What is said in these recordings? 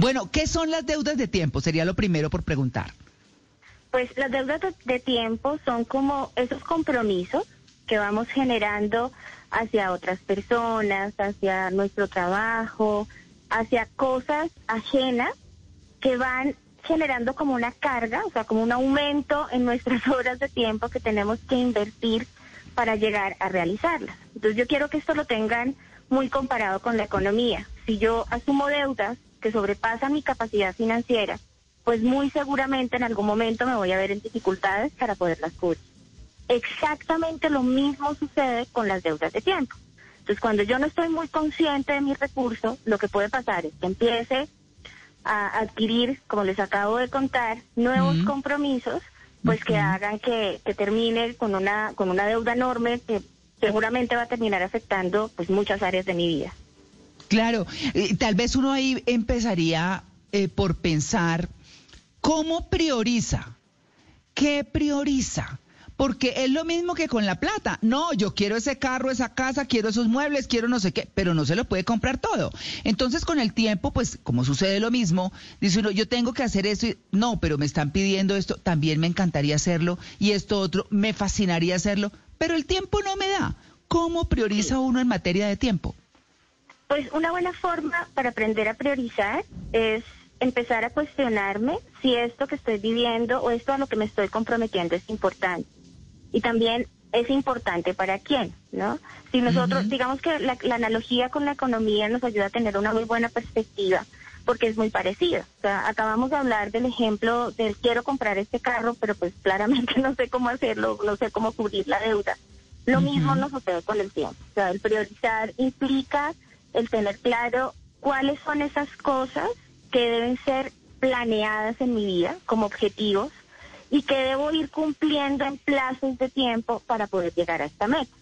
Bueno, ¿qué son las deudas de tiempo? Sería lo primero por preguntar. Pues las deudas de, tiempo son como esos compromisos que vamos generando hacia otras personas, hacia nuestro trabajo, hacia cosas ajenas que van generando como una carga, o sea, como un aumento en nuestras horas de tiempo que tenemos que invertir para llegar a realizarlas. Entonces yo quiero que esto lo tengan muy comparado con la economía. Si yo asumo deudas que sobrepasan mi capacidad financiera, pues muy seguramente en algún momento me voy a ver en dificultades para poderlas cubrir. Exactamente lo mismo sucede con las deudas de tiempo. Entonces, cuando yo no estoy muy consciente de mis recursos, lo que puede pasar es que empiece a adquirir, como les acabo de contar, nuevos compromisos, pues que hagan que, termine con una con una deuda enorme que seguramente va a terminar afectando pues muchas áreas de mi vida. Claro, eh, tal vez uno ahí empezaría eh, por pensar ¿Cómo prioriza? ¿Qué prioriza? Porque es lo mismo que con la plata. No, yo quiero ese carro, esa casa, quiero esos muebles, quiero no sé qué, pero no se lo puede comprar todo. Entonces con el tiempo, pues como sucede lo mismo, dice uno, yo tengo que hacer eso y no, pero me están pidiendo esto, también me encantaría hacerlo y esto otro, me fascinaría hacerlo, pero el tiempo no me da. ¿Cómo prioriza uno en materia de tiempo? Pues una buena forma para aprender a priorizar es empezar a cuestionarme si esto que estoy viviendo o esto a lo que me estoy comprometiendo es importante. Y también es importante para quién, ¿no? Si nosotros, digamos que la, analogía con la economía nos ayuda a tener una muy buena perspectiva, porque es muy parecido. O sea, acabamos de hablar del ejemplo del quiero comprar este carro, pero pues claramente no sé cómo hacerlo, no sé cómo cubrir la deuda. Lo mismo nos sucede con el tiempo. O sea, el priorizar implica el tener claro cuáles son esas cosas que deben ser planeadas en mi vida como objetivos y que debo ir cumpliendo en plazos de tiempo para poder llegar a esta meta.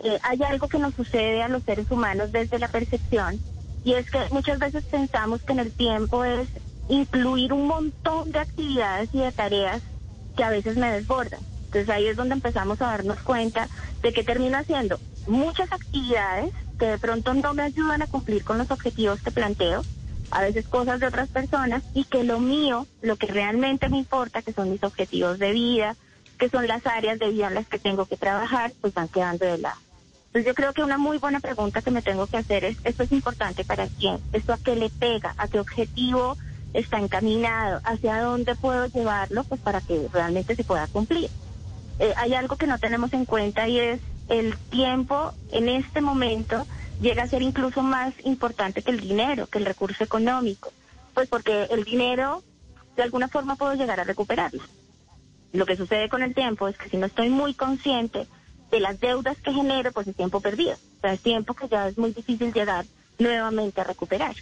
Eh, hay algo que nos sucede a los seres humanos desde la percepción y es que muchas veces pensamos que en el tiempo es incluir un montón de actividades y de tareas que a veces me desbordan. Entonces ahí es donde empezamos a darnos cuenta de que termino haciendo muchas actividades que de pronto no me ayudan a cumplir con los objetivos que planteo a veces cosas de otras personas y que lo mío, lo que realmente me importa, que son mis objetivos de vida, que son las áreas de vida en las que tengo que trabajar, pues van quedando de lado. Entonces yo creo que una muy buena pregunta que me tengo que hacer es, ¿esto es importante para quién? ¿Esto a qué le pega? ¿A qué objetivo está encaminado? ¿Hacia dónde puedo llevarlo? Pues para que realmente se pueda cumplir. Eh, hay algo que no tenemos en cuenta y es el tiempo en este momento llega a ser incluso más importante que el dinero, que el recurso económico, pues porque el dinero de alguna forma puedo llegar a recuperarlo. Lo que sucede con el tiempo es que si no estoy muy consciente de las deudas que genero, pues es tiempo perdido. O sea, es tiempo que ya es muy difícil llegar nuevamente a recuperar.